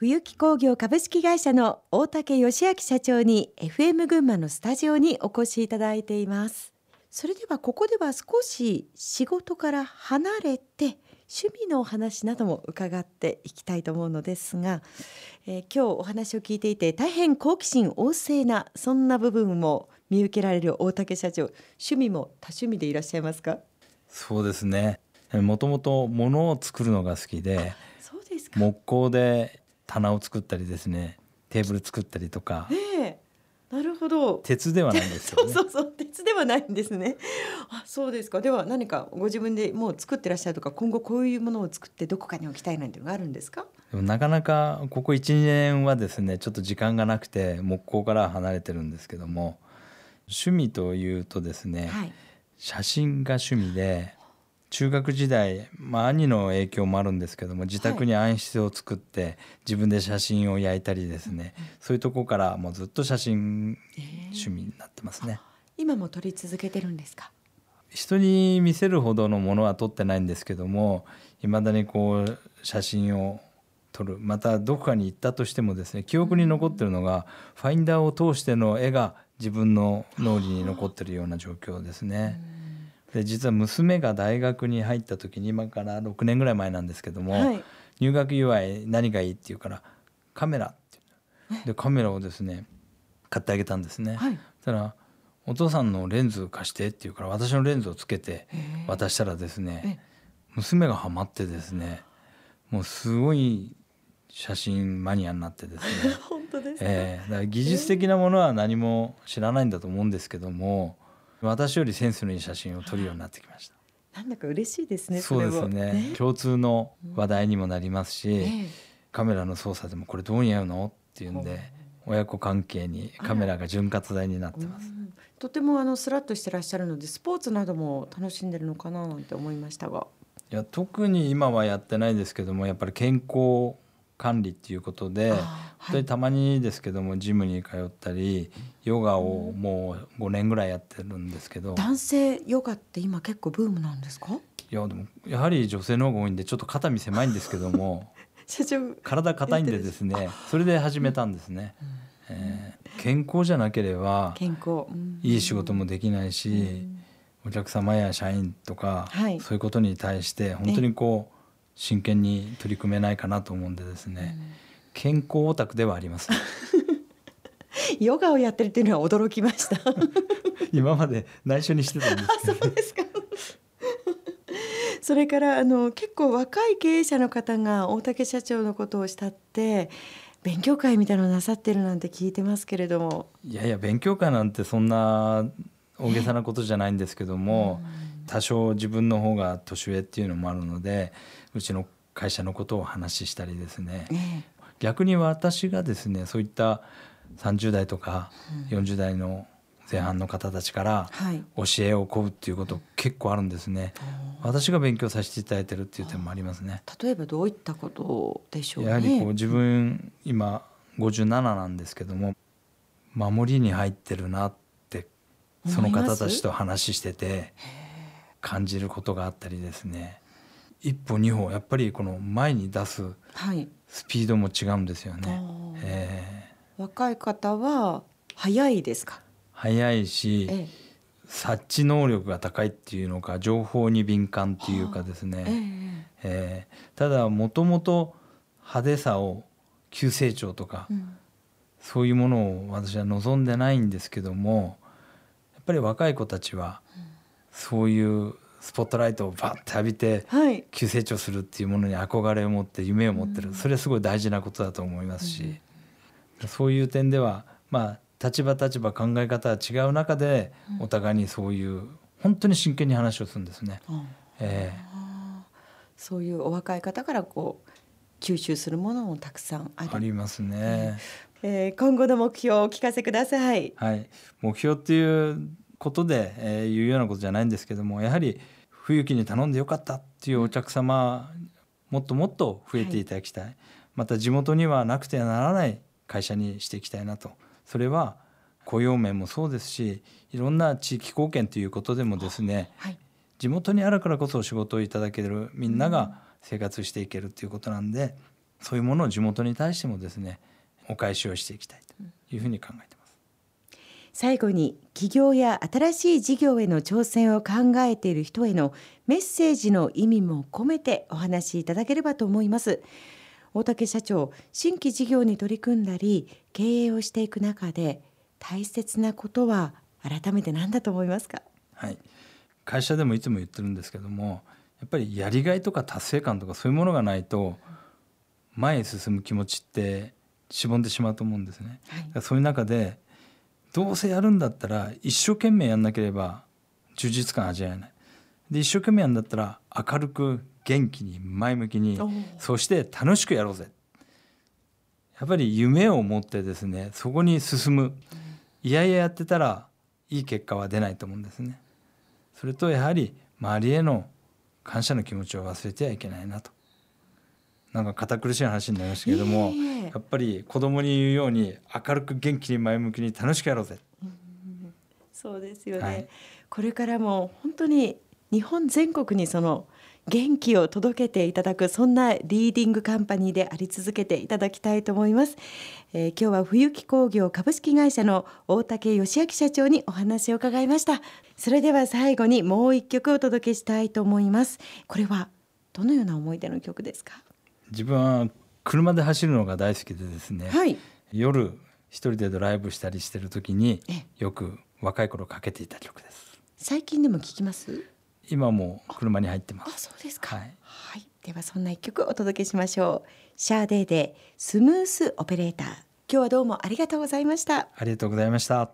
冬木工業株式会社の大竹義明社長に FM 群馬のスタジオにお越しいただいています。それではここでは少し仕事から離れて趣味のお話なども伺っていきたいと思うのですが、えー、今日お話を聞いていて大変好奇心旺盛なそんな部分も見受けられる大竹社長趣味も多趣味でいらっしゃいますか？そうですね。もともと物を作るのが好きで木工で棚を作ったりですねテーブル作ったりとか、ええ、なるほど。鉄ではないんですよ、ね、そうそうそう鉄ではないんですね。あそうですか。では何かご自分でもう作ってらっしゃるとか今後こういうものを作ってどこかに置きたいなんていうのがあるんですか？でもなかなかここ12年はですねちょっと時間がなくて木工から離れてるんですけども趣味というとですね、はい、写真が趣味で中学時代、まあ、兄の影響もあるんですけども自宅に暗室を作って、自分で写真を焼いたりですね、そういうとこからもうずっと写真趣味になってますね、えー、今も撮り続けてるんですか？人に見せるほどのものは撮ってないんですけどもいまだにこう写真を撮る。またどこかに行ったとしてもですね記憶に残ってるのがファインダーを通しての絵が自分の脳裏に残ってるような状況ですね。で実は娘が大学に入った時に今から6年ぐらい前なんですけども、はい、入学祝い何がいいって言うからカメラってでカメラをですね買ってあげたんですね。はい、たらお父さんのレンズ貸してって言うから私のレンズをつけて渡したらですね娘がハマってですねもうすごい写真マニアになってですね。本当ですえー、だから技術的なものは何も知らないんだと思うんですけども私よりセンスのいい写真を撮るようになってきました。なんだか嬉しいですね。そうですね、ね、共通の話題にもなりますし、うん、カメラの操作でもこれどう似合うのっていうんで、親子関係にカメラが潤滑剤になってます。とてもあのスラッとしてらっしゃるのでスポーツなども楽しんでるのかななんて思いましたが。いや特に今はやってないですけどもやっぱり健康管理っていうことで、本当にたまにですけどもジムに通ったりヨガをもう5年ぐらいやってるんですけど、男性ヨガって今結構ブームなんですか？いやでもやはり女性の方が多いんでちょっと肩身狭いんですけども 体硬いんでですねそれで始めたんですね、うん。えー、健康じゃなければ健康、いい仕事もできないし、お客様や社員とか、はい、そういうことに対して本当にこう、真剣に取り組めないかなと思うんでですね、うん、健康オタクではあります。ヨガをやってるっていうのは驚きました。今まで内緒にしてたんですけど、そうですか。それからあの結構若い経営者の方が大竹社長のことを慕って勉強会みたいなのなさってるなんて聞いてますけれども。いやいや勉強会なんてそんな大げさなことじゃないんですけども、多少自分の方が年上っていうのもあるのでうちの会社のことを話したりですね、逆に私がですねそういった30代とか40代の前半の方たちから教えを請うっていうこと結構あるんですね、私が勉強させていただいてるっていう点もありますね。例えばどういったことでしょう、ね、やはりこう自分今57なんですけども守りに入ってるなってその方たちと話してて感じることがあったりですね一歩二歩やっぱりこの前に出すスピードも違うんですよね。はいえー、若い方は早いですか？早いし、ええ、察知能力が高いっていうのか情報に敏感っていうかですね、えええー、ただもともと派手さを急成長とか、うん、そういうものを私は望んでないんですけどもやっぱり若い子たちはそういうスポットライトをバッて浴びて急成長するっていうものに憧れを持って夢を持ってる、それはすごい大事なことだと思いますし、そういう点ではまあ立場立場考え方は違う中でお互いにそういう本当に真剣に話をするんですね。えー、そういうお若い方からこう吸収するものもたくさんあありますね。えー、今後の目標をお聞かせください。はい、目標っていうことで、えー、言うようなことじゃないんですけどもやはり冬木に頼んでよかったっていうお客様もっともっと増えていただきたい、はい、また地元にはなくてはならない会社にしていきたいなと。それは雇用面もそうですしいろんな地域貢献ということでもですね、はい、地元にあるからこそ仕事をいただけるみんなが生活していけるということなんでそういうものを地元に対してもですねお返しをしていきたいというふうに考えてます。最後に起業や新しい事業への挑戦を考えている人へのメッセージの意味も込めてお話しいただければと思います。大竹社長新規事業に取り組んだり経営をしていく中で大切なことは改めて何だと思いますか？はい。会社でもいつも言ってるんですけどもやっぱりやりがいとか達成感とかそういうものがないと前へ進む気持ちってしぼんでしまうと思うんですね。はい、そういう中でどうせやるんだったら一生懸命やんなければ充実感味わえない。で一生懸命やんだったら明るく元気に前向きにそして楽しくやろうぜ。やっぱり夢を持ってですねそこに進むいやいややってたらいい結果は出ないと思うんですね。それとやはり周りへの感謝の気持ちを忘れてはいけないなと。なんか堅苦しい話になりましたけども、やっぱり子供に言うように明るく元気に前向きに楽しくやろうぜ。うそうですよね、はい、これからも本当に日本全国にその元気を届けていただくそんなリーディングカンパニーであり続けていただきたいと思います、えー、今日は冬木工業株式会社の大竹義明社長にお話を伺いました。それでは最後にもう一曲お届けしたいと思います。これはどのような思い出の曲ですか？自分は車で走るのが大好きでですね、はい、夜一人でドライブしたりしてる時によく若い頃かけていた曲です。最近でも聞きます？今も車に入ってます。あそうですか、はい、はい、ではそんな一曲お届けしましょう。シャーデーでスムースオペレーター今日はどうもありがとうございました。ありがとうございました